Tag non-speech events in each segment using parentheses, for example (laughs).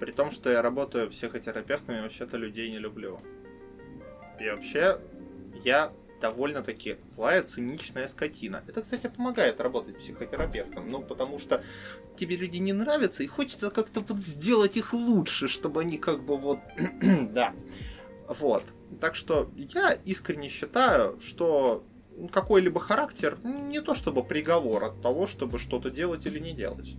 При том, что я работаю психотерапевтом, я вообще-то людей не люблю. И вообще, я довольно-таки злая, циничная скотина. Это, кстати, помогает работать психотерапевтом. Ну, потому что тебе люди не нравятся, и хочется как-то вот сделать их лучше, чтобы они как бы вот... (clears throat) да. Вот. Так что я искренне считаю, что какой-либо характер не то чтобы приговор от того, чтобы что-то делать или не делать.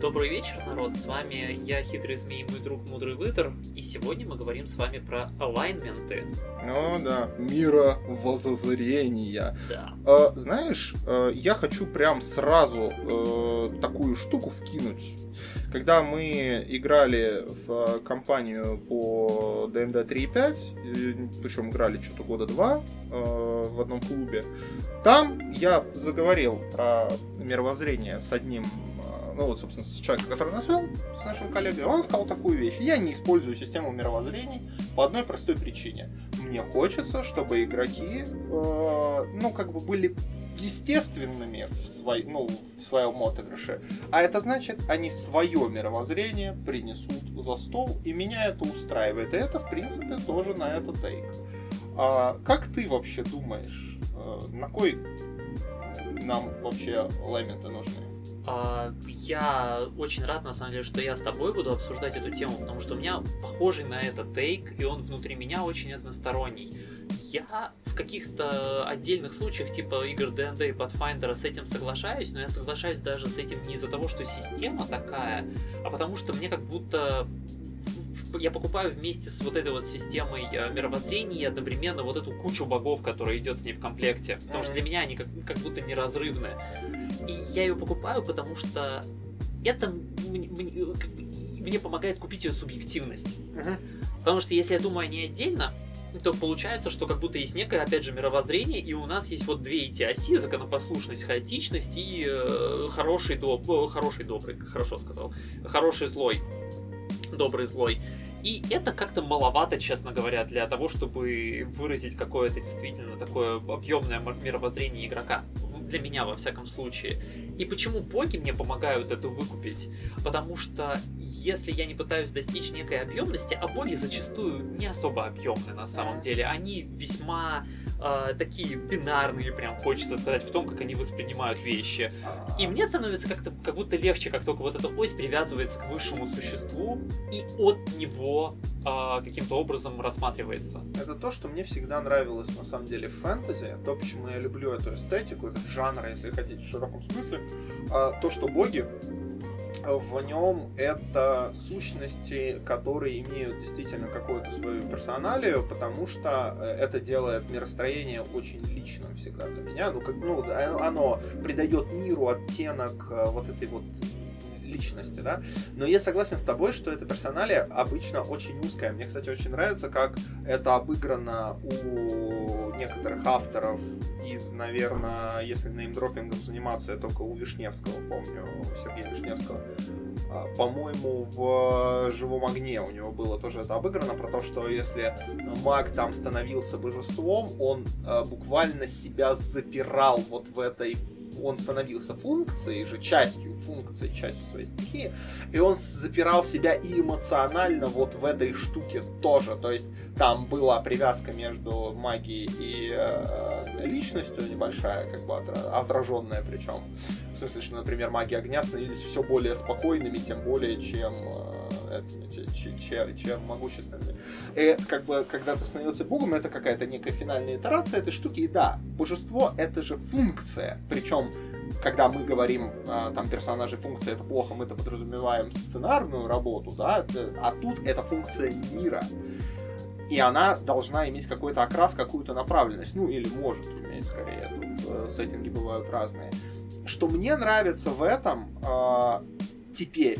Добрый вечер, народ, с вами я, Хитрый Змей, мой друг Мудрый Вытер, и сегодня мы говорим с вами про алайнменты. О, да, мира возозрения. Да. А, знаешь, э, я хочу прям сразу э, такую штуку вкинуть. Когда мы играли в компанию по DMD 3.5, причем играли что-то года два э, в одном клубе, там я заговорил про мировоззрение с одним ну вот, собственно, с человеком, который нас вел, с нашим коллегой, он сказал такую вещь. Я не использую систему мировоззрений по одной простой причине. Мне хочется, чтобы игроки, э, ну, как бы были естественными в, свой, ну, в своем отыгрыше. А это значит, они свое мировоззрение принесут за стол, и меня это устраивает. И это, в принципе, тоже на это тейк. А, как ты вообще думаешь, э, на кой нам вообще лайменты нужны? А, я очень рад, на самом деле, что я с тобой буду обсуждать эту тему, потому что у меня похожий на это тейк, и он внутри меня очень односторонний. Я в каких-то отдельных случаях, типа игр D&D и Pathfinder, с этим соглашаюсь, но я соглашаюсь даже с этим не из-за того, что система такая, а потому что мне как будто я покупаю вместе с вот этой вот системой э, мировоззрения одновременно вот эту кучу богов, которая идет с ней в комплекте. Потому что для меня они как, как будто неразрывны. И я ее покупаю, потому что это мне, мне помогает купить ее субъективность. Потому что если я думаю о ней отдельно, то получается, что как будто есть некое, опять же, мировоззрение, и у нас есть вот две эти оси, законопослушность, хаотичность и э, хороший, доб... хороший, добрый, хорошо сказал, хороший, злой добрый злой. И это как-то маловато, честно говоря, для того, чтобы выразить какое-то действительно такое объемное мировоззрение игрока. Для меня, во всяком случае. И почему боги мне помогают это выкупить? Потому что если я не пытаюсь достичь некой объемности, а боги зачастую не особо объемны на самом деле, они весьма э, такие бинарные, прям хочется сказать, в том, как они воспринимают вещи. И мне становится как-то как будто легче, как только вот эта ось привязывается к высшему существу и от него э, каким-то образом рассматривается. Это то, что мне всегда нравилось на самом деле в фэнтези, то, почему я люблю эту эстетику, этот жанр, если хотите, в широком смысле, э, то, что боги в нем это сущности, которые имеют действительно какую-то свою персоналию, потому что э, это делает миростроение очень личным всегда для меня. Ну, как, ну, оно придает миру оттенок э, вот этой вот личности, да. Но я согласен с тобой, что эта персоналия обычно очень узкая. Мне, кстати, очень нравится, как это обыграно у некоторых авторов из, наверное, если неймдропингом заниматься, я только у Вишневского помню, у Сергея Вишневского. А, по-моему, в «Живом огне» у него было тоже это обыграно, про то, что если маг там становился божеством, он э, буквально себя запирал вот в этой он становился функцией же, частью функции, частью своей стихии, и он запирал себя и эмоционально вот в этой штуке тоже. То есть там была привязка между магией и э, личностью небольшая, как бы отраженная причем. В смысле, что, например, маги огня становились все более спокойными, тем более, чем э, чем, чем могущественными. И как бы, когда ты становился богом, это какая-то некая финальная итерация этой штуки. И да, божество это же функция. Причем когда мы говорим, а, там, персонажи функции это плохо, мы это подразумеваем сценарную работу, да, а тут это функция мира. И она должна иметь какой-то окрас, какую-то направленность. Ну, или может иметь, скорее. Тут э, сеттинги бывают разные. Что мне нравится в этом э, теперь,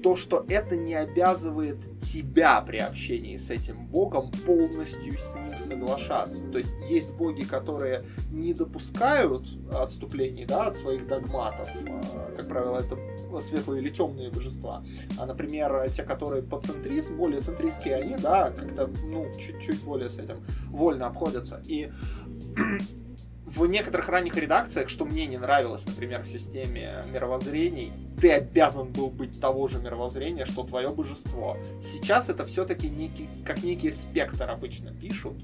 то, что это не обязывает тебя при общении с этим богом полностью с ним соглашаться. То есть есть боги, которые не допускают отступлений да, от своих догматов. А, как правило, это светлые или темные божества. А, например, те, которые по центризм, более центристские, они, да, как-то, ну, чуть-чуть более с этим вольно обходятся. И в некоторых ранних редакциях, что мне не нравилось, например, в системе мировоззрений, ты обязан был быть того же мировоззрения, что твое божество. Сейчас это все-таки как некий спектр обычно пишут.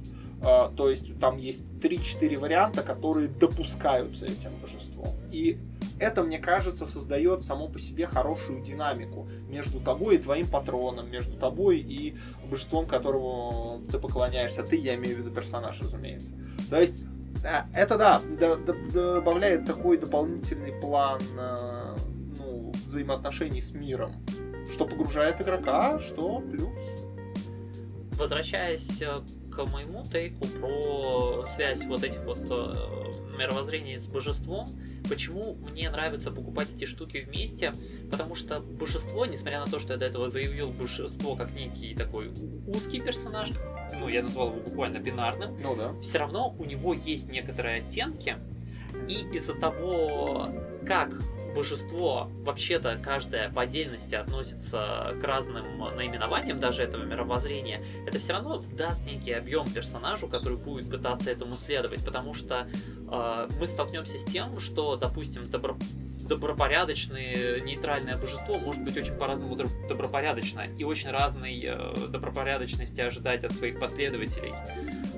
Э, то есть там есть 3-4 варианта, которые допускаются этим божеством. И это, мне кажется, создает само по себе хорошую динамику между тобой и твоим патроном, между тобой и божеством, которому ты поклоняешься. Ты, я имею в виду персонаж, разумеется. То есть это да, добавляет такой дополнительный план э, ну, взаимоотношений с миром, что погружает игрока, что плюс. Возвращаясь э, к моему тейку про связь вот этих вот мировоззрений с божеством, Почему мне нравится покупать эти штуки вместе? Потому что божество, несмотря на то, что я до этого заявил божество как некий такой узкий персонаж, ну, я назвал его буквально бинарным, ну, да. все равно у него есть некоторые оттенки, и из-за того, как божество вообще-то каждое в отдельности относится к разным наименованиям даже этого мировоззрения, это все равно даст некий объем персонажу, который будет пытаться этому следовать, потому что э, мы столкнемся с тем, что, допустим, добро добропорядочное нейтральное божество может быть очень по-разному добропорядочно и очень разной э, добропорядочности ожидать от своих последователей.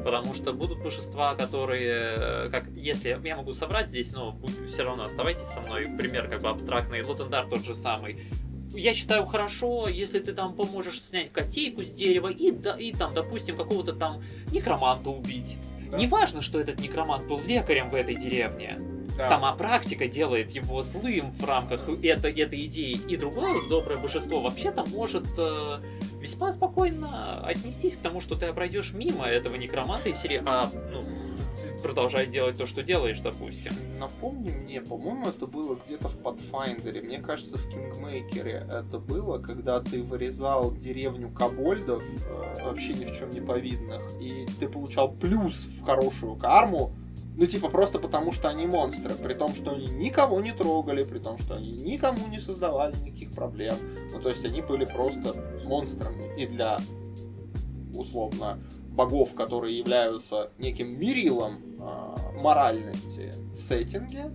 Потому что будут божества, которые, э, как если я могу собрать здесь, но будь, все равно оставайтесь со мной, пример как бы абстрактный, Лотендар тот же самый. Я считаю хорошо, если ты там поможешь снять котейку с дерева и, да, и там, допустим, какого-то там некроманта убить. Да. Неважно, что этот некромант был лекарем в этой деревне да. сама практика делает его злым в рамках это, этой идеи. И другое доброе божество вообще-то может э, весьма спокойно отнестись к тому, что ты пройдешь мимо этого некроманта и серии, а, ну, продолжай делать то, что делаешь, допустим. Напомни мне, по-моему, это было где-то в Pathfinder. Мне кажется, в Kingmaker е это было, когда ты вырезал деревню кобольдов, э, вообще ни в чем не повинных, и ты получал плюс в хорошую карму ну, типа, просто потому, что они монстры. При том, что они никого не трогали, при том, что они никому не создавали никаких проблем. Ну, то есть они были просто монстрами. И для, условно, богов, которые являются неким мерилом э, моральности в сеттинге,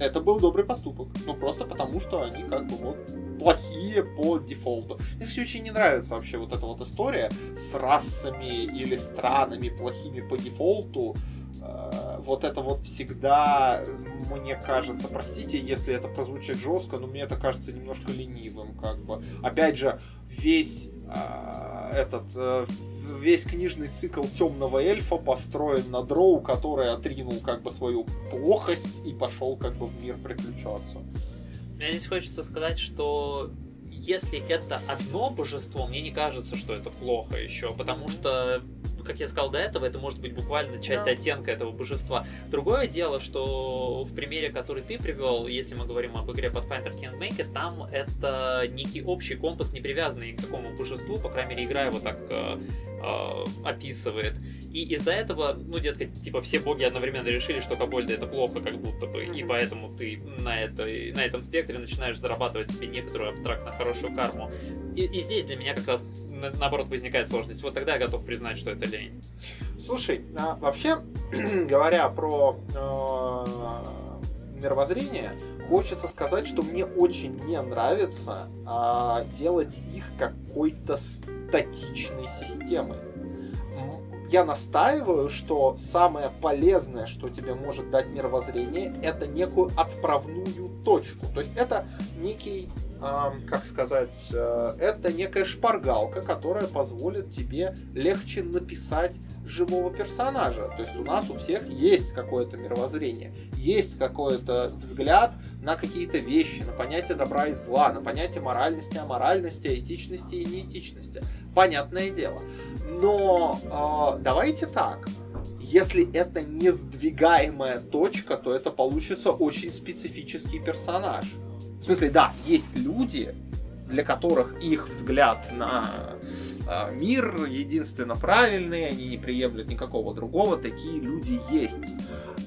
это был добрый поступок. Ну, просто потому, что они как бы вот плохие по дефолту. Мне, кстати, очень не нравится вообще вот эта вот история с расами или странами плохими по дефолту. Вот это вот всегда, мне кажется, простите, если это прозвучит жестко, но мне это кажется немножко ленивым, как бы. Опять же, весь э, этот э, весь книжный цикл темного эльфа построен на дроу, который отринул как бы свою плохость и пошел как бы в мир приключаться. Мне здесь хочется сказать, что если это одно божество, мне не кажется, что это плохо еще, потому что как я сказал до этого, это может быть буквально часть да. оттенка этого божества. Другое дело, что в примере, который ты привел, если мы говорим об игре Pathfinder Kingmaker, там это некий общий компас, не привязанный к какому божеству, по крайней мере, игра его так э, э, описывает. И из-за этого, ну, дескать, типа, все боги одновременно решили, что Кобольда это плохо, как будто бы, и поэтому ты на, это, на этом спектре начинаешь зарабатывать себе некоторую абстрактно хорошую карму. И, и здесь для меня как раз наоборот возникает сложность. Вот тогда я готов признать, что это лень. Слушай, а вообще, (clears throat) говоря про э, мировоззрение, хочется сказать, что мне очень не нравится э, делать их какой-то статичной системой. Я настаиваю, что самое полезное, что тебе может дать мировоззрение, это некую отправную точку. То есть это некий как сказать, э, это некая шпаргалка, которая позволит тебе легче написать живого персонажа. То есть у нас у всех есть какое-то мировоззрение, есть какой-то взгляд на какие-то вещи, на понятие добра и зла, на понятие моральности, аморальности, этичности и неэтичности. Понятное дело. Но э, давайте так. Если это не сдвигаемая точка, то это получится очень специфический персонаж. В смысле, да, есть люди, для которых их взгляд на э, мир единственно правильный, они не приемлют никакого другого, такие люди есть.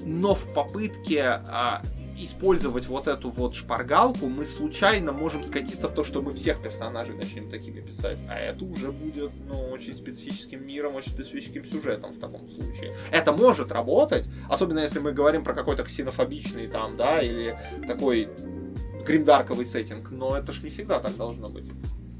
Но в попытке э, использовать вот эту вот шпаргалку, мы случайно можем скатиться в то, что мы всех персонажей начнем такими писать. А это уже будет, ну, очень специфическим миром, очень специфическим сюжетом в таком случае. Это может работать, особенно если мы говорим про какой-то ксенофобичный там, да, или такой гримдарковый сеттинг, но это ж не всегда так должно быть.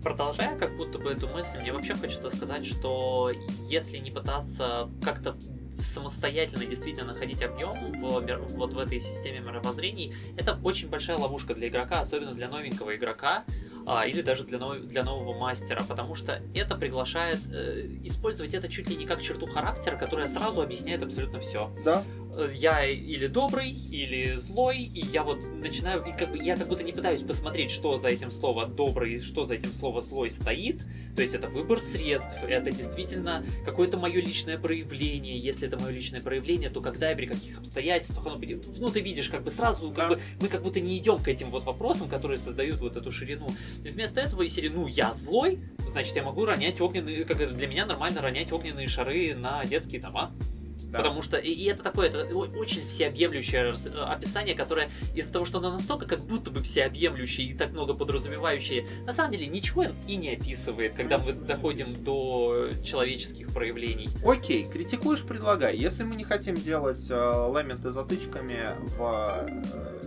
Продолжая как будто бы эту мысль, мне вообще хочется сказать, что если не пытаться как-то самостоятельно действительно находить объем в, вот в этой системе мировоззрений, это очень большая ловушка для игрока, особенно для новенького игрока, а, или даже для, нов, для нового мастера, потому что это приглашает э, использовать это чуть ли не как черту характера, которая сразу объясняет абсолютно все. Да. Э, я или добрый, или злой, и я вот начинаю, и как бы, я как будто не пытаюсь посмотреть, что за этим словом добрый, что за этим словом злой стоит. То есть это выбор средств, это действительно какое-то мое личное проявление. Если это мое личное проявление, то когда и при каких обстоятельствах оно будет. Ну, ты видишь, как бы сразу, как да. бы, мы как будто не идем к этим вот вопросам, которые создают вот эту ширину. И вместо этого, если, ну, я злой, значит, я могу ронять огненные, как это для меня нормально ронять огненные шары на детские дома. Да. Потому что, и, и это такое, это очень всеобъемлющее описание, которое из-за того, что оно настолько как будто бы всеобъемлющее и так много подразумевающее, на самом деле ничего и не описывает, когда мы доходим до человеческих проявлений. Окей, критикуешь, предлагай. Если мы не хотим делать э, ламенты затычками в э,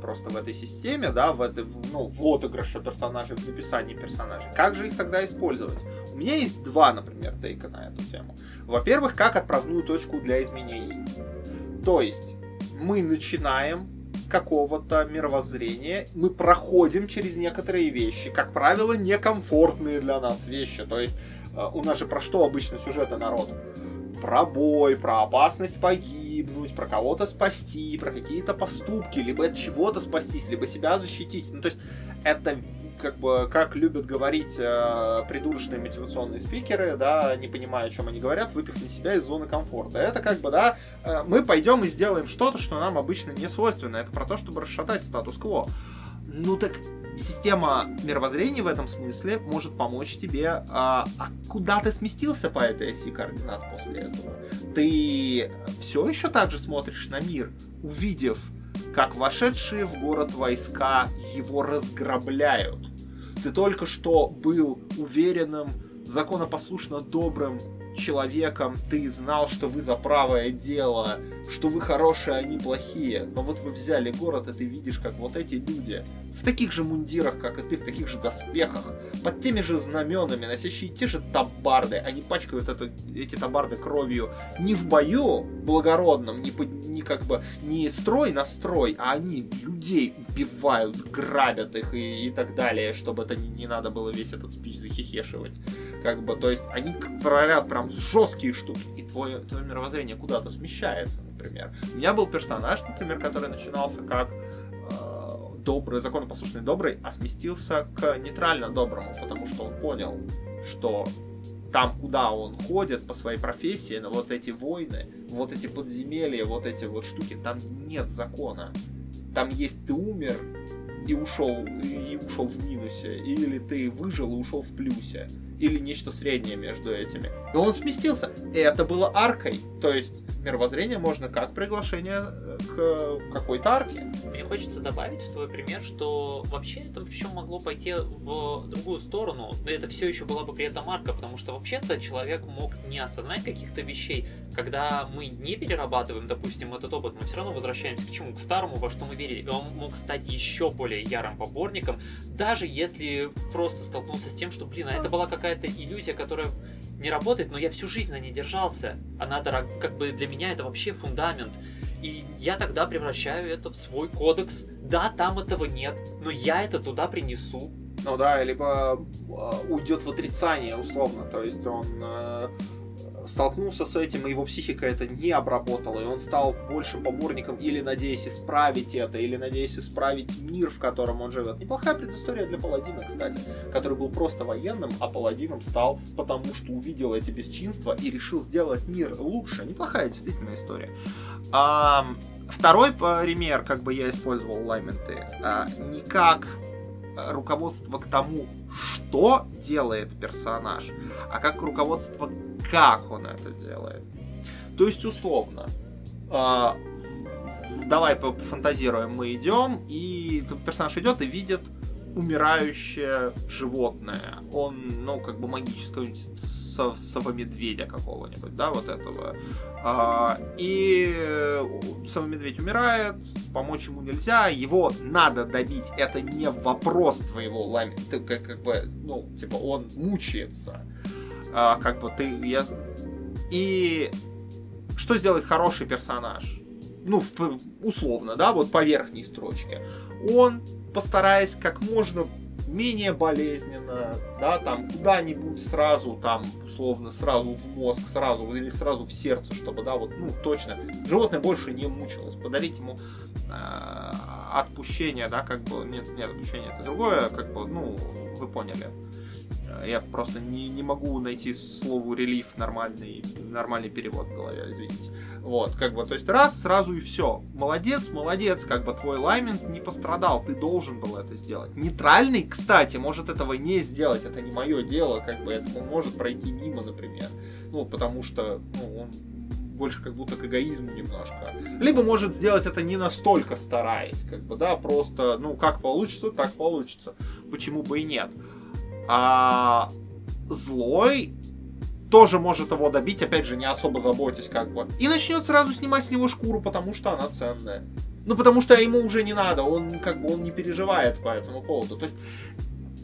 просто в этой системе, да, в этой, ну, в отыгрыше персонажей, в написании персонажей. Как же их тогда использовать? У меня есть два, например, тейка на эту тему. Во-первых, как отправную точку для изменений. То есть, мы начинаем какого-то мировоззрения, мы проходим через некоторые вещи, как правило, некомфортные для нас вещи. То есть, э, у нас же про что обычно сюжеты народ? Про бой, про опасность погиб погибнуть, про кого-то спасти, про какие-то поступки, либо от чего-то спастись, либо себя защитить. Ну, то есть это как бы, как любят говорить э, придурочные мотивационные спикеры, да, не понимая, о чем они говорят, выпихни себя из зоны комфорта. Это как бы, да, э, мы пойдем и сделаем что-то, что нам обычно не свойственно. Это про то, чтобы расшатать статус-кво. Ну так система мировоззрения в этом смысле может помочь тебе, а, а куда ты сместился по этой оси координат после этого? Ты все еще так же смотришь на мир, увидев, как вошедшие в город войска его разграбляют. Ты только что был уверенным, законопослушно добрым человеком, ты знал, что вы за правое дело, что вы хорошие, а они плохие. Но вот вы взяли город, и ты видишь, как вот эти люди в таких же мундирах, как и ты, в таких же доспехах, под теми же знаменами, носящие те же табарды. Они пачкают это, эти табарды кровью не в бою благородном, не, не как бы не строй на строй, а они людей убивают, грабят их и, и так далее, чтобы это не, не надо было весь этот спич захихешивать. Как бы, то есть они творят прям жесткие штуки, и твое, твое мировоззрение куда-то смещается, например. У меня был персонаж, например, который начинался как э, добрый, законопослушный добрый, а сместился к нейтрально доброму, потому что он понял, что там, куда он ходит по своей профессии, на вот эти войны, вот эти подземелья, вот эти вот штуки, там нет закона. Там есть ты умер и ушел, и ушел в минусе, или ты выжил и ушел в плюсе или нечто среднее между этими. И он сместился. И это было аркой. То есть мировоззрение можно как приглашение э, к какой-то арке. Мне хочется добавить в твой пример, что вообще это причем могло пойти в другую сторону, но это все еще была бы при этом арка, потому что вообще-то человек мог не осознать каких-то вещей. Когда мы не перерабатываем, допустим, этот опыт, мы все равно возвращаемся к чему? К старому, во что мы верили. И он мог стать еще более ярым поборником, даже если просто столкнулся с тем, что, блин, а это была какая-то иллюзия, которая не работает, но я всю жизнь на ней держался. Она дорог... как бы для меня это вообще фундамент. И я тогда превращаю это в свой кодекс. Да, там этого нет, но я это туда принесу. Ну да, либо э, уйдет в отрицание, условно. То есть он э, столкнулся с этим, и его психика это не обработала, и он стал больше поборником или надеясь исправить это, или надеясь исправить мир, в котором он живет. Неплохая предыстория для Паладина, кстати, который был просто военным, а Паладином стал потому, что увидел эти бесчинства и решил сделать мир лучше. Неплохая действительно история. А, второй пример, как бы я использовал ламенты, а, не руководство к тому, что делает персонаж, а как руководство, как он это делает. То есть, условно, а, давай пофантазируем, мы идем, и персонаж идет и видит умирающее животное. Он, ну, как бы магического совомедведя какого-нибудь, да, вот этого. А, и совомедведь умирает, помочь ему нельзя, его надо добить. Это не вопрос твоего лами. Ты как, как бы, ну, типа, он мучается. А, как бы ты, я... И что сделает хороший персонаж? Ну, условно, да, вот по верхней строчке. Он постараясь как можно менее болезненно, да, там куда-нибудь сразу, там, условно, сразу в мозг, сразу или сразу в сердце, чтобы, да, вот, ну, точно, животное больше не мучилось, подарить ему э, отпущение, да, как бы, нет, нет, отпущение это другое, как бы, ну, вы поняли. Я просто не, не могу найти слову релиф нормальный, нормальный перевод в голове, извините. Вот, как бы, то есть раз, сразу и все. Молодец, молодец, как бы твой лаймент не пострадал, ты должен был это сделать. Нейтральный, кстати, может этого не сделать, это не мое дело, как бы, это он может пройти мимо, например. Ну, потому что, ну, он больше как будто к эгоизму немножко. Либо может сделать это не настолько стараясь, как бы, да, просто, ну, как получится, так получится. Почему бы и нет. А злой тоже может его добить, опять же, не особо заботясь как бы. И начнет сразу снимать с него шкуру, потому что она ценная. Ну, потому что ему уже не надо, он как бы он не переживает по этому поводу. То есть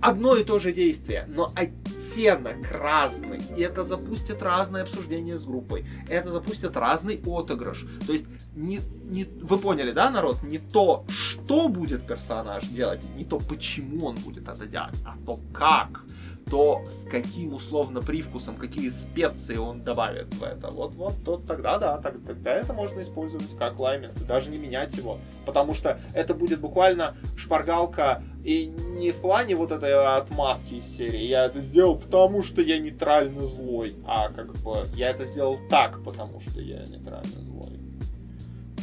одно и то же действие, но оттенок разный. И это запустит разное обсуждение с группой. Это запустит разный отыгрыш. То есть, не, не, вы поняли, да, народ? Не то, что будет персонаж делать, не то, почему он будет это делать, а то, как то с каким условно привкусом, какие специи он добавит в это. Вот, вот, то тогда да, тогда, тогда это можно использовать как лаймер, даже не менять его, потому что это будет буквально шпаргалка и не в плане вот этой отмазки из серии. Я это сделал потому, что я нейтрально злой, а как бы я это сделал так, потому что я нейтрально злой.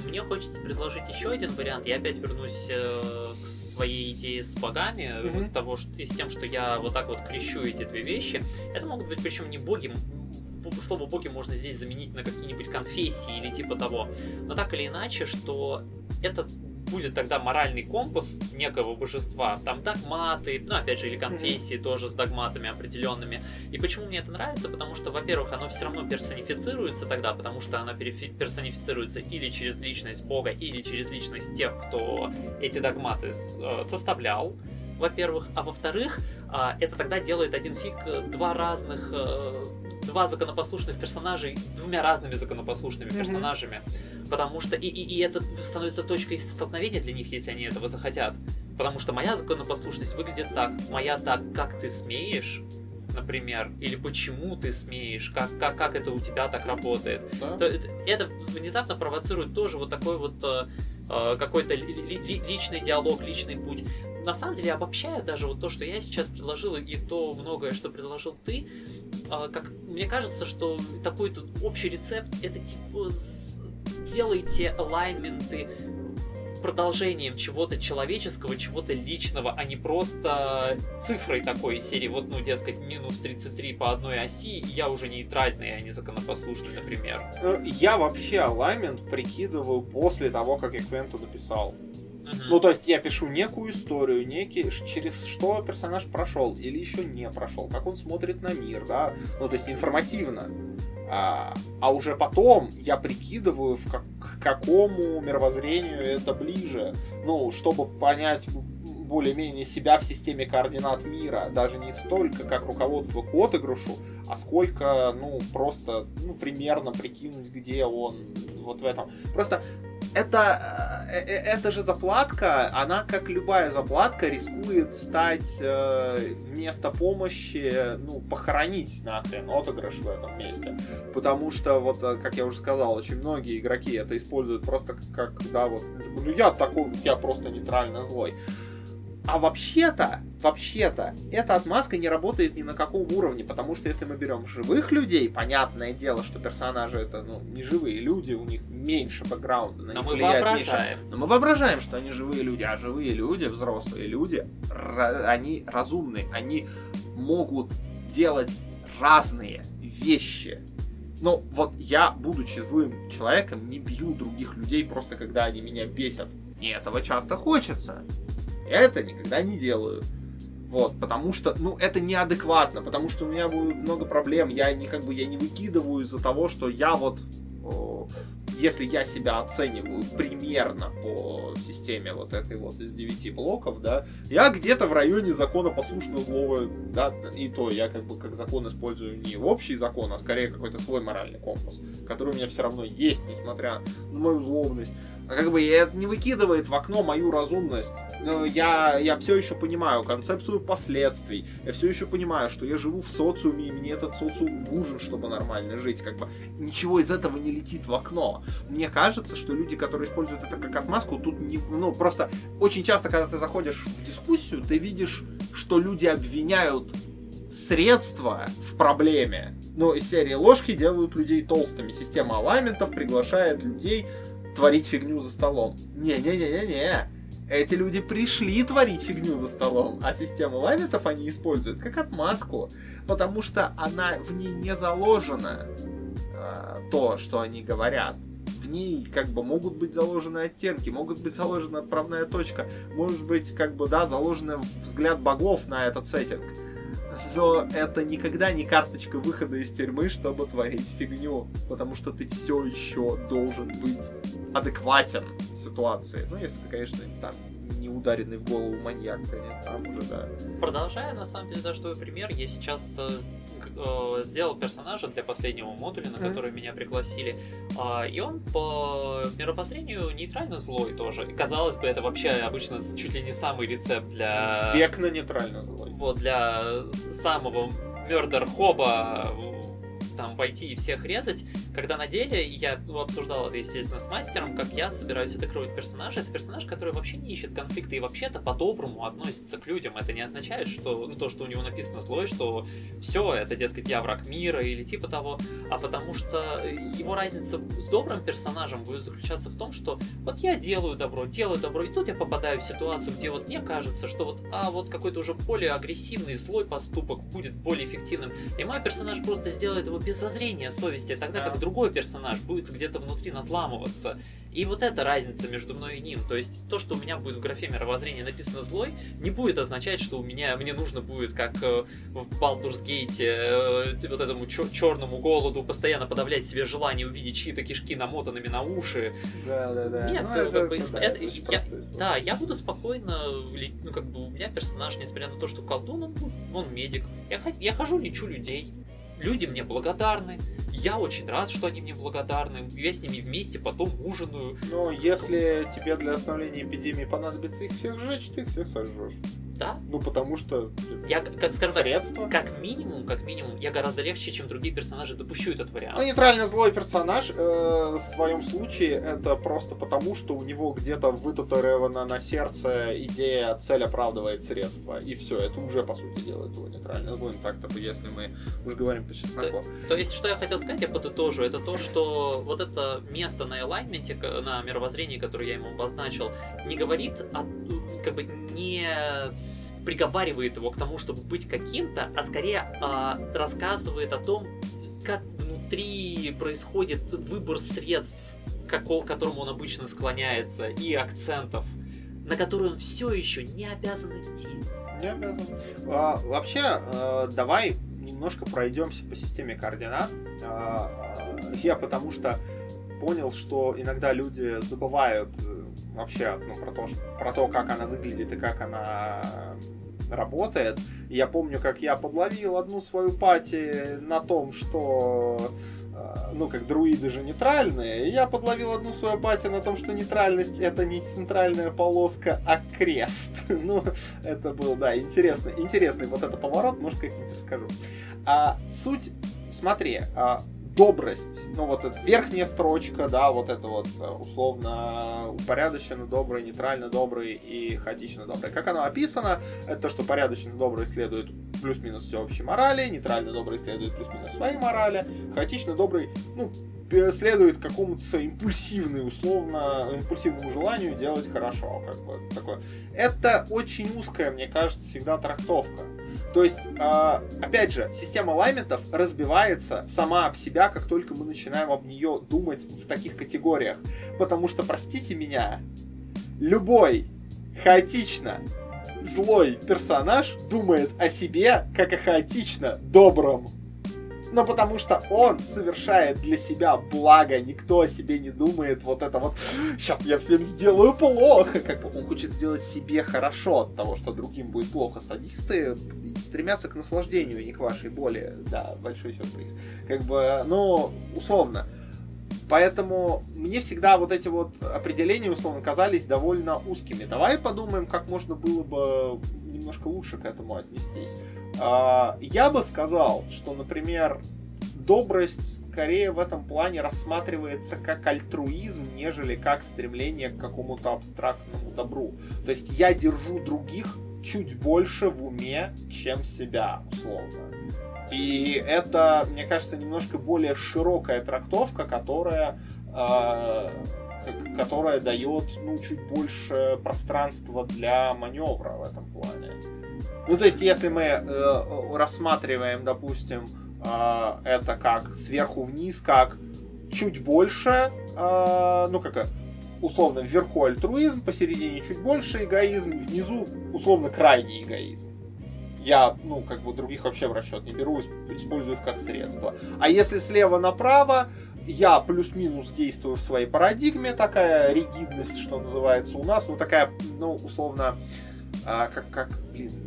Мне хочется предложить еще один вариант. Я опять вернусь э, к своей идеи с богами, mm-hmm. из того, что, и с тем, что я вот так вот крещу эти две вещи. Это могут быть причем не боги, слово боги можно здесь заменить на какие-нибудь конфессии или типа того. Но так или иначе, что это будет тогда моральный компас некого божества, там догматы, ну, опять же, или конфессии mm-hmm. тоже с догматами определенными. И почему мне это нравится? Потому что, во-первых, оно все равно персонифицируется тогда, потому что оно персонифицируется или через личность Бога, или через личность тех, кто эти догматы э, составлял во-первых, а во-вторых, а, это тогда делает один фиг э, два разных э, два законопослушных персонажей двумя разными законопослушными mm-hmm. персонажами. Потому что и, и, и это становится точкой столкновения для них, если они этого захотят. Потому что моя законопослушность выглядит так, моя так, как ты смеешь, например, или почему ты смеешь, как, как, как это у тебя так работает. Да. То, это, это внезапно провоцирует тоже вот такой вот э, э какой-то ли, ли, личный диалог, личный путь. На самом деле, обобщая даже вот то, что я сейчас предложил, и то многое, что предложил ты, э, как мне кажется, что такой тут общий рецепт это типа делайте алайнменты продолжением чего-то человеческого, чего-то личного, а не просто цифрой такой серии, вот, ну, дескать, минус 33 по одной оси, и я уже нейтральный, а не законопослушный, например. Э, я вообще алаймент прикидываю после того, как я Квенту написал. Ну, то есть я пишу некую историю, некий, через что персонаж прошел или еще не прошел, как он смотрит на мир, да, ну, то есть информативно. А, а уже потом я прикидываю, в как, к какому мировоззрению это ближе. Ну, чтобы понять более-менее себя в системе координат мира. Даже не столько как руководство к отыгрышу, а сколько, ну, просто, ну, примерно прикинуть, где он вот в этом. Просто это, э, э, это же заплатка, она, как любая заплатка, рискует стать э, вместо помощи, ну, похоронить нахрен отыгрыш в этом месте. Потому что, вот, э, как я уже сказал, очень многие игроки это используют просто как, да, вот, ну, я такой, я просто нейтрально злой. А вообще-то, вообще-то, эта отмазка не работает ни на каком уровне, потому что если мы берем живых людей, понятное дело, что персонажи это ну, не живые люди, у них меньше бэкграунда, на Но них влияет воображаем. меньше. Но мы воображаем, что они живые люди, а живые люди, взрослые люди, они разумные, они могут делать разные вещи Ну, вот я, будучи злым человеком, не бью других людей просто когда они меня бесят. Мне этого часто хочется. Это никогда не делаю. Вот, потому что, ну, это неадекватно, потому что у меня будет много проблем, я не, как бы, я не выкидываю из-за того, что я вот если я себя оцениваю примерно по системе вот этой вот из 9 блоков, да, я где-то в районе закона послушно злого, да, и то я как бы как закон использую не общий закон, а скорее какой-то свой моральный компас, который у меня все равно есть, несмотря на мою злобность. А как бы это не выкидывает в окно мою разумность. Но я, я все еще понимаю концепцию последствий. Я все еще понимаю, что я живу в социуме, и мне этот социум нужен, чтобы нормально жить. Как бы ничего из этого не летит в окно. Мне кажется, что люди, которые используют это как отмазку, тут не... Ну, просто очень часто, когда ты заходишь в дискуссию, ты видишь, что люди обвиняют средства в проблеме. Ну, из серии ложки делают людей толстыми. Система аламентов приглашает людей творить фигню за столом. Не-не-не-не-не. Эти люди пришли творить фигню за столом, а систему ламентов они используют как отмазку, потому что она в ней не заложена э, то, что они говорят в ней как бы могут быть заложены оттенки, могут быть заложена отправная точка, может быть как бы, да, заложен взгляд богов на этот сеттинг. Но это никогда не карточка выхода из тюрьмы, чтобы творить фигню, потому что ты все еще должен быть адекватен ситуации. Ну, если ты, конечно, там не ударенный в голову маньяк, нет, там уже, да. Продолжая, на самом деле, даже твой пример, я сейчас э, э, сделал персонажа для последнего модуля, на mm-hmm. который меня пригласили, и он по мировоззрению нейтрально злой тоже. И, казалось бы, это вообще обычно чуть ли не самый рецепт для... Векно нейтрально злой. Вот, для самого Мёрдер Хоба там пойти и всех резать, когда на деле я ну, обсуждал естественно, с мастером, как я собираюсь отыгрывать персонажа. Это персонаж, который вообще не ищет конфликта и вообще-то по-доброму относится к людям. Это не означает, что ну, то, что у него написано злой, что все, это, дескать, я враг мира или типа того, а потому что его разница с добрым персонажем будет заключаться в том, что вот я делаю добро, делаю добро, и тут я попадаю в ситуацию, где вот мне кажется, что вот, а вот какой-то уже более агрессивный, злой поступок будет более эффективным, и мой персонаж просто сделает его без зазрения совести, тогда да. как другой персонаж будет где-то внутри надламываться. И вот эта разница между мной и ним. То есть то, что у меня будет в графе мировоззрения написано злой, не будет означать, что у меня мне нужно будет, как э, в Baldur's Gate, э, вот этому черному голоду постоянно подавлять себе желание увидеть чьи-то кишки намотанными на уши. Да, да, да. Нет, ну, это, бы, да, это, я, да, я буду спокойно, ну как бы у меня персонаж, несмотря на то, что колдун, он, он медик. Я, я хожу, лечу людей люди мне благодарны, я очень рад, что они мне благодарны, я с ними вместе потом ужинаю. Но если тебе для остановления эпидемии понадобится их всех сжечь, ты их всех сожжешь. Да. Ну, потому что я, как, скажем средства. так, как минимум, как минимум, я гораздо легче, чем другие персонажи, допущу этот вариант. Ну, нейтрально злой персонаж э, в твоем случае это просто потому, что у него где-то вытатуирована на сердце идея цель оправдывает средства. И все, это уже, по сути, делает его нейтрально злым. Так-то, если мы уже говорим по чесноку. То, то есть, что я хотел сказать, я подытожу, это то, что вот это место на элайменте, на мировоззрении, которое я ему обозначил, не говорит о как бы не приговаривает его к тому, чтобы быть каким-то, а скорее э, рассказывает о том, как внутри происходит выбор средств, к которому он обычно склоняется, и акцентов, на которые он все еще не обязан идти. Не обязан. А, вообще, э, давай немножко пройдемся по системе координат. А, я потому что понял, что иногда люди забывают э, вообще ну, про, то, что, про то, как она выглядит и как она работает. Я помню, как я подловил одну свою пати на том, что э, ну, как друиды же нейтральные, и я подловил одну свою пати на том, что нейтральность это не центральная полоска, а крест. (laughs) ну, это был, да, интересный, интересный вот это поворот, может, как-нибудь расскажу. А суть, смотри, а, добрость, ну вот эта верхняя строчка, да, вот это вот э, условно упорядоченно добрый, нейтрально добрый и хаотично добрый. Как оно описано, это то, что порядочно добрый следует плюс-минус всеобщей морали, нейтрально добрый следует плюс-минус своей морали, хаотично добрый, ну, следует какому-то импульсивной, условно, импульсивному желанию делать хорошо. Как бы, такое. Это очень узкая, мне кажется, всегда трактовка. То есть, э, опять же, система алайментов разбивается сама об себя, как только мы начинаем об нее думать в таких категориях. Потому что, простите меня, любой хаотично злой персонаж думает о себе как о хаотично добром. Но потому что он совершает для себя благо, никто о себе не думает вот это вот «сейчас я всем сделаю плохо», как бы он хочет сделать себе хорошо от того, что другим будет плохо. Садисты стремятся к наслаждению, не к вашей боли. Да, большой сюрприз. Как бы, ну, условно. Поэтому мне всегда вот эти вот определения, условно, казались довольно узкими. Давай подумаем, как можно было бы немножко лучше к этому отнестись. А, я бы сказал, что, например, добрость скорее в этом плане рассматривается как альтруизм, нежели как стремление к какому-то абстрактному добру. То есть я держу других чуть больше в уме, чем себя, условно. И это, мне кажется, немножко более широкая трактовка, которая, э, которая дает ну, чуть больше пространства для маневра в этом плане. Ну, то есть, если мы э, рассматриваем, допустим, э, это как сверху вниз, как чуть больше, э, ну, как условно вверху альтруизм, посередине чуть больше эгоизм, внизу условно крайний эгоизм я, ну, как бы других вообще в расчет не беру, использую их как средство. А если слева направо, я плюс-минус действую в своей парадигме, такая ригидность, что называется у нас, ну, такая, ну, условно, а, как, как, блин, э,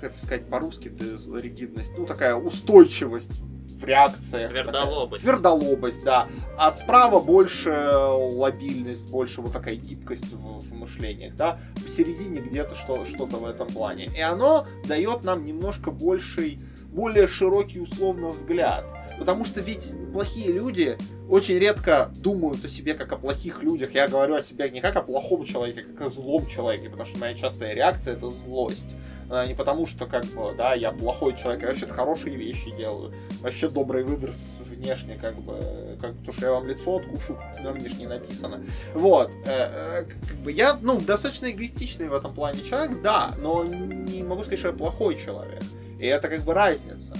как это сказать по-русски, ригидность, ну, такая устойчивость в реакциях. Твердолобость. Такая, твердолобость, да. А справа больше лобильность, больше вот такая гибкость в, в мышлениях, да. Посередине где-то что, что-то в этом плане. И оно дает нам немножко больший, более широкий условно взгляд. Потому что ведь плохие люди, очень редко думают о себе как о плохих людях. Я говорю о себе не как о плохом человеке, как о злом человеке, потому что моя частая реакция это злость. А не потому что, как бы, да, я плохой человек, я вообще хорошие вещи делаю. Вообще добрый выдрос внешне, как бы, как то, что я вам лицо откушу, на мне же не написано. Вот. Э, э, как бы я, ну, достаточно эгоистичный в этом плане человек, да, но не могу сказать, что я плохой человек. И это как бы разница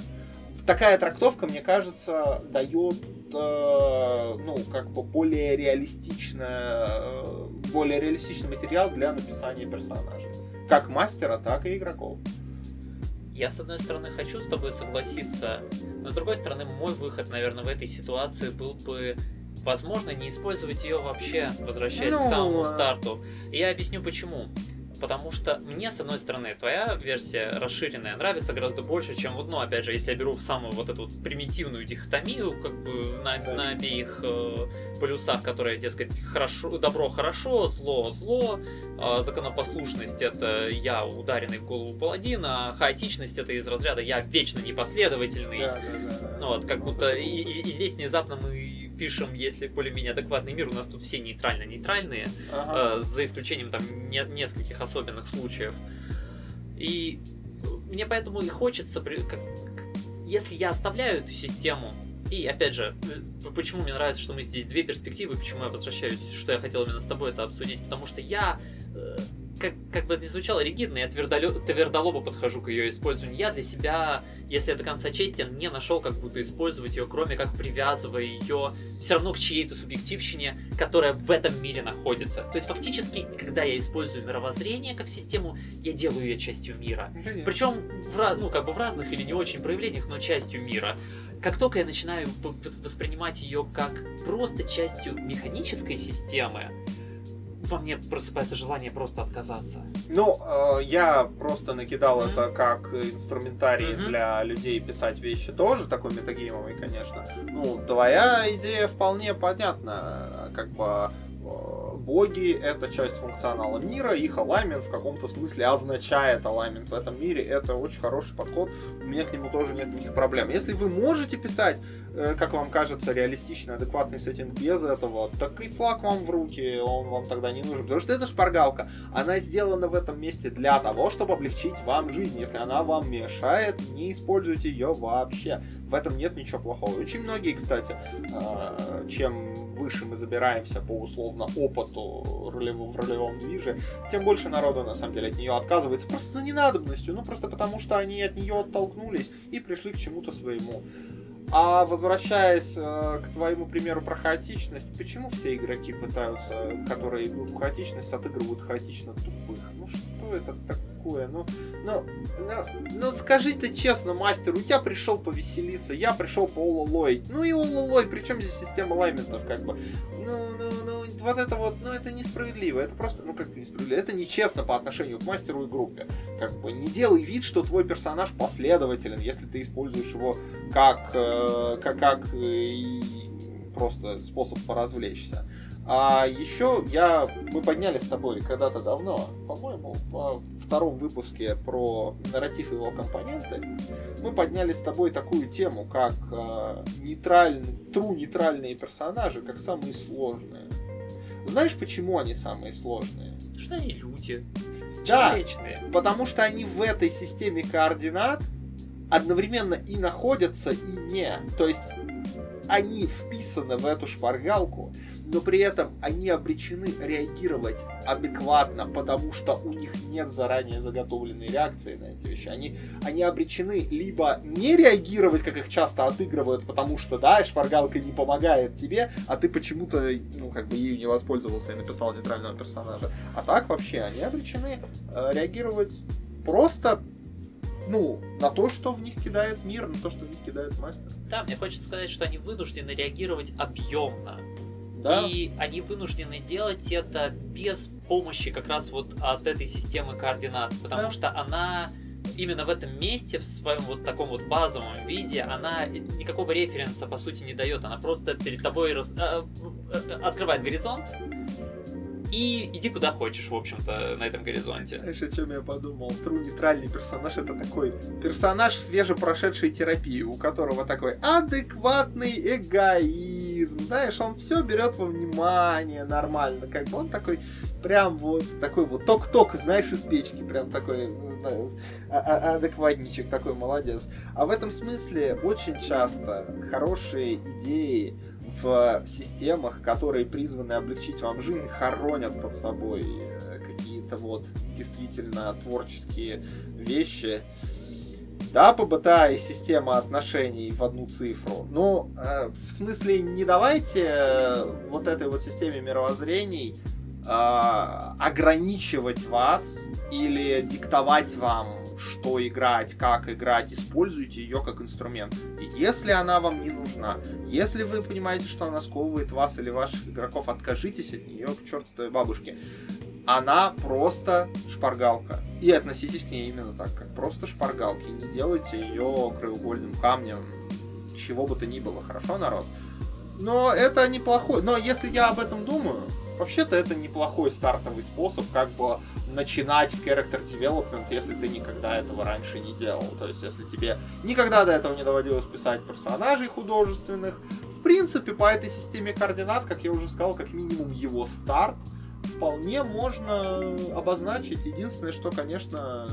такая трактовка, мне кажется, дает э, ну, как бы более реалистичное, э, более реалистичный материал для написания персонажей. Как мастера, так и игроков. Я, с одной стороны, хочу с тобой согласиться, но с другой стороны, мой выход, наверное, в этой ситуации был бы возможно, не использовать ее вообще, возвращаясь ну, к самому старту. И я объясню почему. Потому что мне, с одной стороны, твоя версия расширенная нравится гораздо больше, чем вот, ну, опять же, если я беру в самую вот эту вот примитивную дихотомию, как бы на, да. на обеих э, полюсах, которые, дескать, хорошо, добро хорошо, зло зло, э, законопослушность это я ударенный в голову паладин, а хаотичность это из разряда я вечно непоследовательный. Да, да, да. Ну, вот, как будто и, и, и здесь внезапно мы пишем, если более-менее адекватный мир, у нас тут все нейтрально-нейтральные, ага. э, за исключением там не, нескольких особенных случаев. И мне поэтому и хочется, если я оставляю эту систему, и опять же, э, почему мне нравится, что мы здесь две перспективы, почему я возвращаюсь, что я хотел именно с тобой это обсудить, потому что я э, как, как бы это ни звучало ригидно, я твердолё, твердолобо подхожу к ее использованию. Я для себя, если я до конца честен, не нашел как будто использовать ее, кроме как привязывая ее все равно к чьей-то субъективщине, которая в этом мире находится. То есть фактически, когда я использую мировоззрение как систему, я делаю ее частью мира. Причем, в, ну, как бы в разных или не очень проявлениях, но частью мира. Как только я начинаю воспринимать ее как просто частью механической системы, во мне просыпается желание просто отказаться. Ну, э, я просто накидал mm-hmm. это как инструментарий mm-hmm. для людей писать вещи тоже, такой метагеймовый, конечно. Ну, твоя идея вполне понятна, как бы боги — это часть функционала мира, их аламент в каком-то смысле означает аламент в этом мире. Это очень хороший подход, у меня к нему тоже нет никаких проблем. Если вы можете писать, э, как вам кажется, реалистичный, адекватный сеттинг без этого, так и флаг вам в руки, он вам тогда не нужен. Потому что это шпаргалка, она сделана в этом месте для того, чтобы облегчить вам жизнь. Если она вам мешает, не используйте ее вообще. В этом нет ничего плохого. Очень многие, кстати, э, чем выше мы забираемся по условно опыту что ролевом, в ролевом движе, тем больше народу на самом деле от нее отказывается. Просто за ненадобностью, ну просто потому что они от нее оттолкнулись и пришли к чему-то своему. А возвращаясь э, к твоему примеру про хаотичность, почему все игроки пытаются, которые идут в хаотичность, отыгрывают хаотично тупых? Ну что это такое? Ну, ну, ну, ну скажите честно, мастеру, я пришел повеселиться, я пришел по Ололой. Ну и Ололой, причем здесь система лайментов, как бы. Ну, ну, ну, вот это вот, ну это несправедливо, это просто, ну как несправедливо, это нечестно по отношению к мастеру и группе. Как бы не делай вид, что твой персонаж последователен, если ты используешь его как, э, как, как э, просто способ поразвлечься. А еще я, мы подняли с тобой когда-то давно, по-моему, в втором выпуске про нарратив и его компоненты, мы подняли с тобой такую тему, как э, нейтральные, true нейтральные персонажи, как самые сложные. Знаешь, почему они самые сложные? Что они люди. Да, потому что они в этой системе координат одновременно и находятся, и не. То есть они вписаны в эту шпаргалку, но при этом они обречены реагировать адекватно, потому что у них нет заранее заготовленной реакции на эти вещи. Они, они обречены либо не реагировать, как их часто отыгрывают, потому что, да, шпаргалка не помогает тебе, а ты почему-то, ну, как бы ею не воспользовался и написал нейтрального персонажа. А так вообще они обречены э, реагировать просто ну, на то, что в них кидает мир, на то, что в них кидает мастер. Да, мне хочется сказать, что они вынуждены реагировать объемно. Да. И они вынуждены делать это без помощи как раз вот от этой системы координат, потому Да. что она именно в этом месте, в своем вот таком вот базовом виде, она никакого референса по сути не дает, она просто перед тобой раз- а, э, открывает горизонт и иди куда хочешь, в общем-то, на этом горизонте. Знаешь, о чем я подумал? Тру нейтральный персонаж это такой персонаж свежепрошедшей терапии, у которого такой адекватный эгоизм. Знаешь, он все берет во внимание нормально. Как бы он такой прям вот такой вот ток-ток, знаешь, из печки. Прям такой э, а- а- адекватничек, такой молодец. А в этом смысле очень часто хорошие идеи в системах, которые призваны облегчить вам жизнь, хоронят под собой э, какие-то вот действительно творческие вещи. Да, ПБТА и система отношений в одну цифру. Ну, э, в смысле, не давайте э, вот этой вот системе мировоззрений э, ограничивать вас или диктовать вам, что играть, как играть. Используйте ее как инструмент. И если она вам не нужна, если вы понимаете, что она сковывает вас или ваших игроков, откажитесь от нее к чертовой бабушке. Она просто шпаргалка. И относитесь к ней именно так, как просто шпаргалки. Не делайте ее краеугольным камнем, чего бы то ни было. Хорошо, народ? Но это неплохой. Но если я об этом думаю, вообще-то это неплохой стартовый способ, как бы начинать в character development, если ты никогда этого раньше не делал. То есть, если тебе никогда до этого не доводилось писать персонажей художественных, в принципе, по этой системе координат, как я уже сказал, как минимум его старт, вполне можно обозначить. Единственное, что, конечно,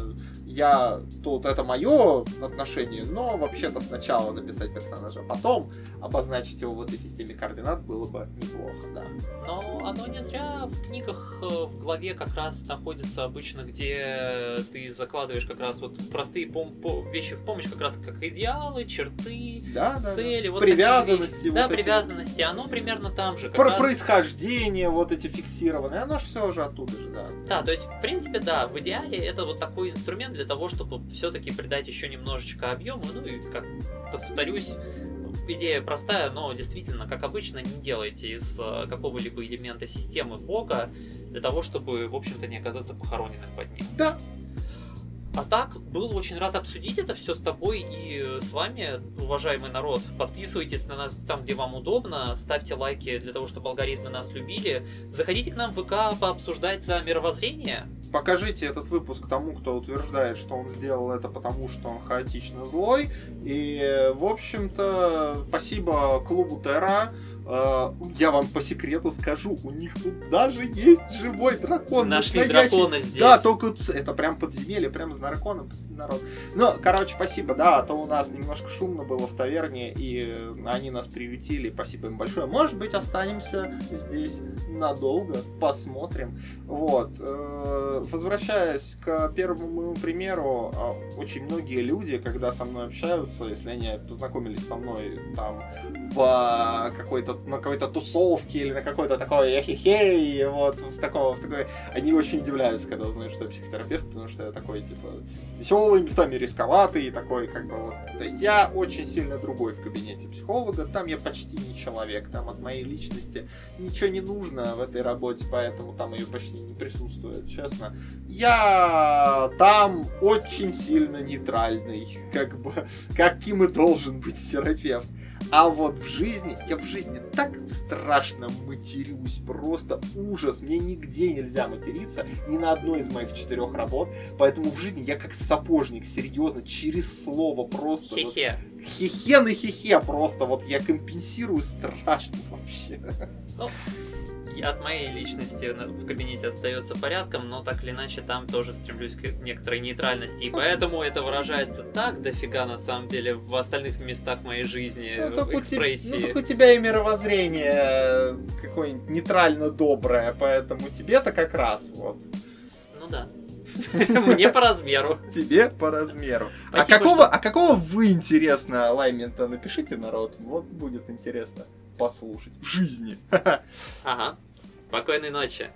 я тут это мое отношение, но вообще-то сначала написать персонажа, а потом обозначить его в этой системе координат было бы неплохо, да. Но оно не зря в книгах э, в главе как раз находится обычно, где ты закладываешь как раз вот простые пом- по- вещи в помощь, как раз как идеалы, черты, Да, да, да. цели, вот привязанности, вещи. Да, вот эти привязанности, оно примерно там же. Про раз. происхождение вот эти фиксированные, оно же все уже оттуда же, да. Да, то есть, в принципе, да, в идеале это вот такой инструмент для того, чтобы все-таки придать еще немножечко объема, ну и, как повторюсь, идея простая, но действительно, как обычно, не делайте из э, какого-либо элемента системы бога для того, чтобы, в общем-то, не оказаться похороненным под ним. Да. А так, был очень рад обсудить это все с тобой и с вами, уважаемый народ. Подписывайтесь на нас там, где вам удобно, ставьте лайки для того, чтобы алгоритмы нас любили. Заходите к нам в ВК пообсуждать за мировоззрение. Покажите этот выпуск тому, кто утверждает, что он сделал это потому, что он хаотично злой. И, в общем-то, спасибо клубу Терра. Э, Я вам по секрету скажу, у них тут даже есть живой дракон. Нашли настоящий. дракона здесь. Да, только это прям подземелье, прям с драконом, народ. Ну, короче, спасибо, да, а то у нас немножко шумно было в таверне, и они нас приютили, спасибо им большое. Может быть, останемся здесь надолго, посмотрим. Вот. Возвращаясь к первому моему примеру, а, очень многие люди, когда со мной общаются, если они познакомились со мной там в какой-то, на какой-то тусовке или на какой-то такой хе вот в такого, в такой, они очень удивляются, когда узнают, что я психотерапевт, потому что я такой, типа, веселый, местами рисковатый, такой, как бы, вот, я очень сильно другой в кабинете психолога, там я почти не человек, там от моей личности ничего не нужно в этой работе, поэтому там ее почти не присутствует, честно. Я там очень сильно нейтральный, как бы, каким и должен быть терапевт. А вот в жизни, я в жизни так страшно матерюсь, просто ужас. Мне нигде нельзя материться, ни на одной из моих четырех работ. Поэтому в жизни я как сапожник, серьезно, через слово просто. Хе-хе. Вот, хе-хе на хе-хе просто. Вот я компенсирую страшно вообще. Ну, от моей личности в кабинете остается порядком, но так или иначе там тоже стремлюсь к некоторой нейтральности, и поэтому это выражается так дофига на самом деле в остальных местах моей жизни, ну, в экспрессии. Тебя, ну, так у тебя и мировоззрение э, какое-нибудь нейтрально доброе, поэтому тебе-то как раз вот. Ну да. (laughs) Мне по размеру. Тебе по размеру. а какого, а какого вы, интересно, алаймента напишите, народ? Вот будет интересно послушать в жизни. (laughs) Ага. Спокойной ночи.